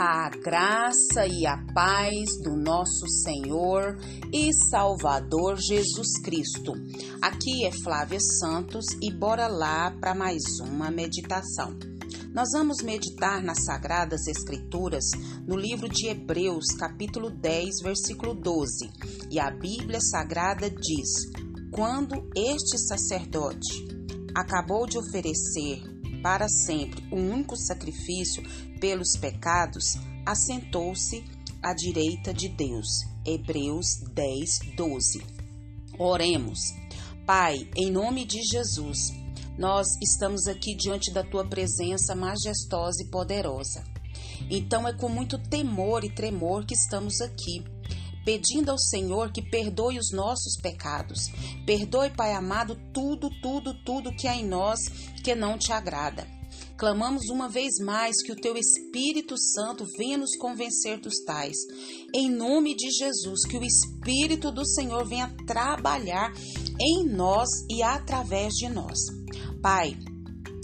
A graça e a paz do nosso Senhor e Salvador Jesus Cristo. Aqui é Flávia Santos e bora lá para mais uma meditação. Nós vamos meditar nas Sagradas Escrituras no livro de Hebreus, capítulo 10, versículo 12. E a Bíblia Sagrada diz: Quando este sacerdote acabou de oferecer para sempre o único sacrifício pelos pecados, assentou-se à direita de Deus. Hebreus 10, 12. Oremos. Pai, em nome de Jesus, nós estamos aqui diante da tua presença majestosa e poderosa. Então é com muito temor e tremor que estamos aqui pedindo ao Senhor que perdoe os nossos pecados. Perdoe, Pai amado, tudo, tudo, tudo que há em nós que não te agrada. Clamamos uma vez mais que o teu Espírito Santo venha nos convencer dos tais. Em nome de Jesus, que o Espírito do Senhor venha trabalhar em nós e através de nós. Pai,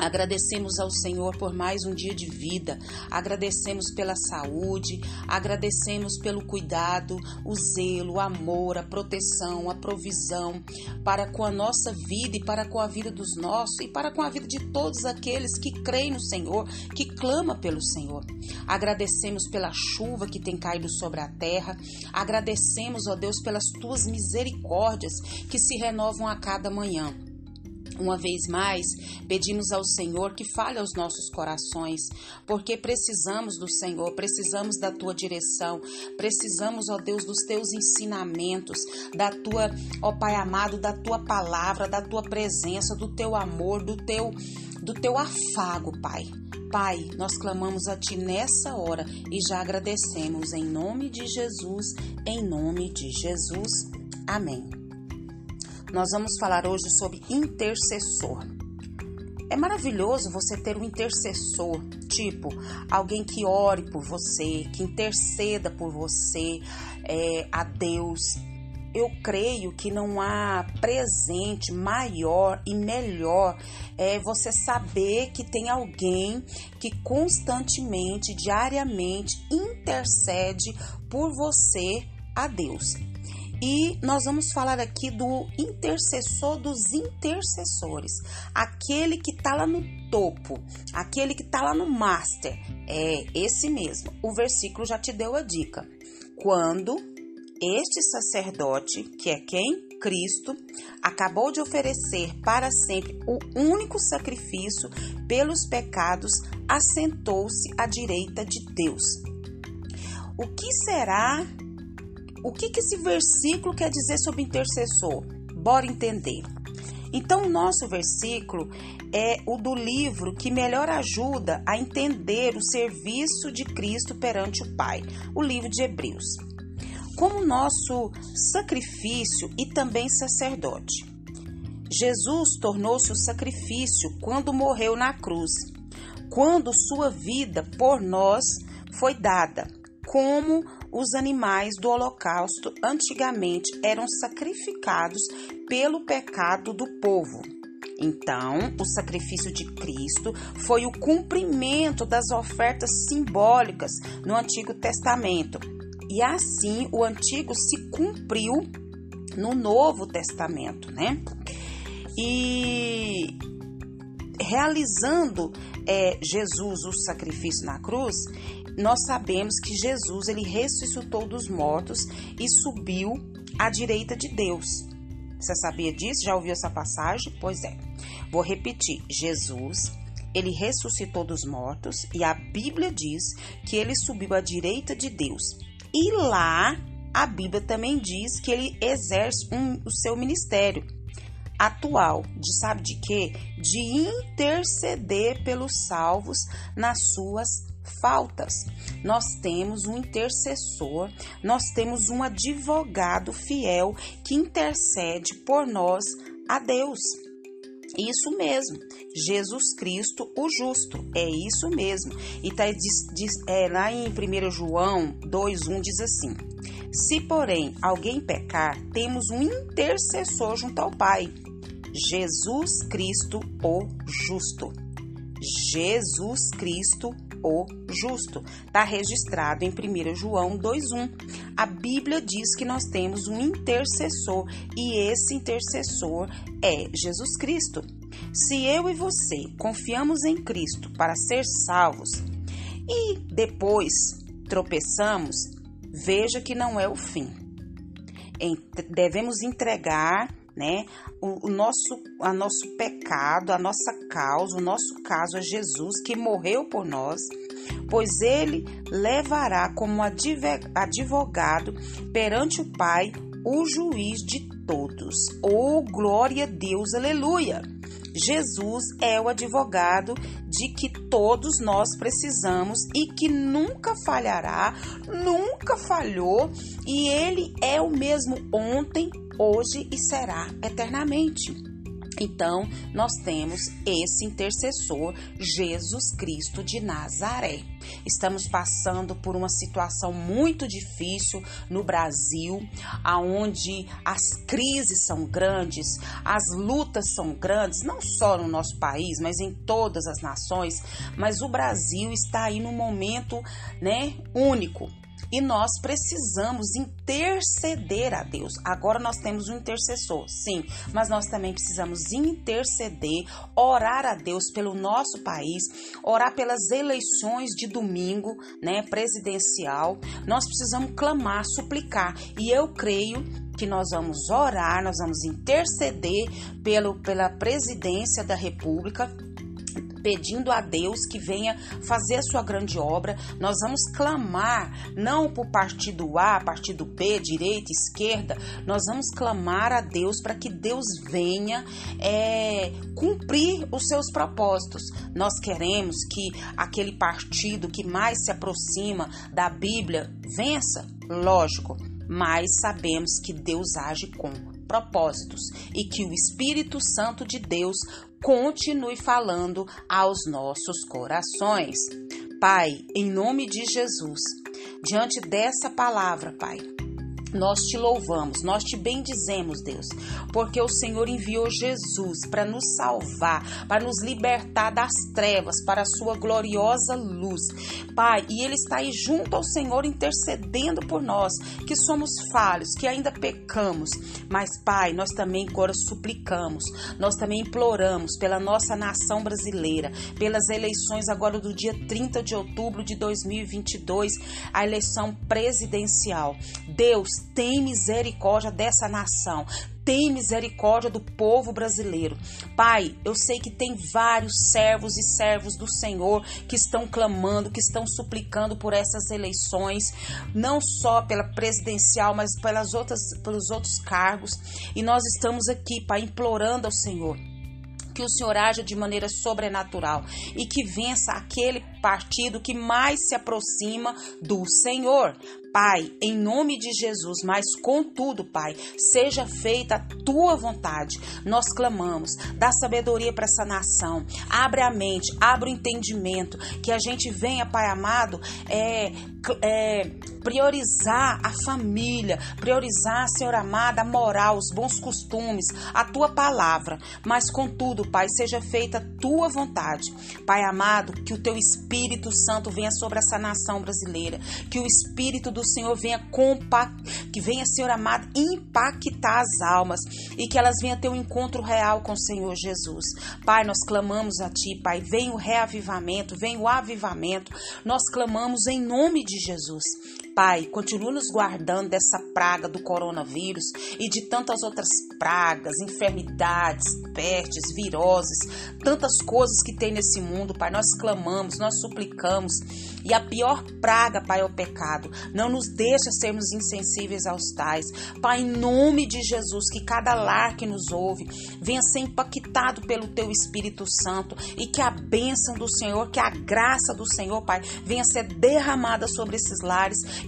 Agradecemos ao Senhor por mais um dia de vida, agradecemos pela saúde, agradecemos pelo cuidado, o zelo, o amor, a proteção, a provisão para com a nossa vida e para com a vida dos nossos e para com a vida de todos aqueles que creem no Senhor, que clama pelo Senhor. Agradecemos pela chuva que tem caído sobre a terra, agradecemos, ó Deus, pelas tuas misericórdias que se renovam a cada manhã. Uma vez mais, pedimos ao Senhor que fale aos nossos corações, porque precisamos do Senhor, precisamos da tua direção, precisamos, ó Deus, dos teus ensinamentos, da tua, ó Pai amado, da tua palavra, da tua presença, do teu amor, do teu do teu afago, Pai. Pai, nós clamamos a Ti nessa hora e já agradecemos em nome de Jesus, em nome de Jesus. Amém. Nós vamos falar hoje sobre intercessor. É maravilhoso você ter um intercessor, tipo alguém que ore por você, que interceda por você é, a Deus. Eu creio que não há presente maior e melhor é você saber que tem alguém que constantemente, diariamente intercede por você a Deus. E nós vamos falar aqui do intercessor dos intercessores, aquele que está lá no topo, aquele que está lá no master. É esse mesmo. O versículo já te deu a dica. Quando este sacerdote, que é quem? Cristo, acabou de oferecer para sempre o único sacrifício pelos pecados, assentou-se à direita de Deus. O que será o que, que esse versículo quer dizer sobre intercessor? Bora entender. Então, o nosso versículo é o do livro que melhor ajuda a entender o serviço de Cristo perante o Pai, o livro de Hebreus. Como nosso sacrifício e também sacerdote. Jesus tornou-se o sacrifício quando morreu na cruz, quando sua vida por nós foi dada, como os animais do holocausto antigamente eram sacrificados pelo pecado do povo. Então, o sacrifício de Cristo foi o cumprimento das ofertas simbólicas no Antigo Testamento. E assim o Antigo se cumpriu no Novo Testamento, né? E realizando é, Jesus o sacrifício na cruz, nós sabemos que Jesus ele ressuscitou dos mortos e subiu à direita de Deus. Você sabia disso? Já ouviu essa passagem? Pois é. Vou repetir. Jesus, ele ressuscitou dos mortos e a Bíblia diz que ele subiu à direita de Deus. E lá a Bíblia também diz que ele exerce um, o seu ministério atual, de sabe de quê? De interceder pelos salvos nas suas faltas. Nós temos um intercessor, nós temos um advogado fiel que intercede por nós a Deus. Isso mesmo, Jesus Cristo, o justo, é isso mesmo. E tá, diz, diz, é, lá em 1 João 2,1 diz assim: Se, porém, alguém pecar, temos um intercessor junto ao Pai, Jesus Cristo, o justo. Jesus Cristo, o justo. Está registrado em 1 João 2,1. A Bíblia diz que nós temos um intercessor e esse intercessor é Jesus Cristo. Se eu e você confiamos em Cristo para ser salvos e depois tropeçamos, veja que não é o fim. Devemos entregar né? O, o, nosso, a nosso pecado, a nossa causa, o nosso caso a Jesus que morreu por nós, pois ele levará como advogado perante o Pai o juiz de todos. Oh, glória a Deus, aleluia! Jesus é o advogado de que todos nós precisamos e que nunca falhará, nunca falhou, e ele é o mesmo ontem, hoje e será eternamente. Então, nós temos esse intercessor, Jesus Cristo de Nazaré. Estamos passando por uma situação muito difícil no Brasil, aonde as crises são grandes, as lutas são grandes, não só no nosso país, mas em todas as nações. Mas o Brasil está aí num momento, né, único e nós precisamos interceder a Deus. Agora nós temos um intercessor, sim, mas nós também precisamos interceder, orar a Deus pelo nosso país, orar pelas eleições de domingo, né, presidencial. Nós precisamos clamar, suplicar, e eu creio que nós vamos orar, nós vamos interceder pelo, pela presidência da República pedindo a Deus que venha fazer a sua grande obra. Nós vamos clamar, não por partido A, partido B, direita, esquerda, nós vamos clamar a Deus para que Deus venha é, cumprir os seus propósitos. Nós queremos que aquele partido que mais se aproxima da Bíblia vença, lógico, mas sabemos que Deus age com propósitos e que o Espírito Santo de Deus continue falando aos nossos corações. Pai, em nome de Jesus, diante dessa palavra, Pai, nós te louvamos, nós te bendizemos, Deus, porque o Senhor enviou Jesus para nos salvar, para nos libertar das trevas, para a sua gloriosa luz. Pai, e Ele está aí junto ao Senhor intercedendo por nós, que somos falhos, que ainda pecamos. Mas, Pai, nós também agora suplicamos, nós também imploramos pela nossa nação brasileira, pelas eleições agora do dia 30 de outubro de 2022, a eleição presidencial. Deus, tem misericórdia dessa nação. Tem misericórdia do povo brasileiro. Pai, eu sei que tem vários servos e servos do Senhor que estão clamando, que estão suplicando por essas eleições, não só pela presidencial, mas pelas outras, pelos outros cargos. E nós estamos aqui, Pai, implorando ao Senhor que o Senhor haja de maneira sobrenatural e que vença aquele partido que mais se aproxima do Senhor. Pai, em nome de Jesus, mas contudo, Pai, seja feita a tua vontade. Nós clamamos, dá sabedoria para essa nação, abre a mente, abre o entendimento, que a gente venha, Pai amado, é, é, priorizar a família, priorizar, Senhor amado, a moral, os bons costumes, a tua palavra. Mas contudo, Pai, seja feita a tua vontade. Pai amado, que o teu Espírito Santo venha sobre essa nação brasileira, que o Espírito do Senhor venha compa que venha, Senhor amado, impactar as almas e que elas venham ter um encontro real com o Senhor Jesus. Pai, nós clamamos a Ti, Pai, vem o reavivamento, vem o avivamento. Nós clamamos em nome de Jesus. Pai, continua nos guardando dessa praga do coronavírus e de tantas outras pragas, enfermidades, pestes, viroses, tantas coisas que tem nesse mundo, Pai. Nós clamamos, nós suplicamos. E a pior praga, Pai, é o pecado. Não nos deixa sermos insensíveis aos tais. Pai, em nome de Jesus, que cada lar que nos ouve venha ser impactado pelo Teu Espírito Santo e que a bênção do Senhor, que a graça do Senhor, Pai, venha ser derramada sobre esses lares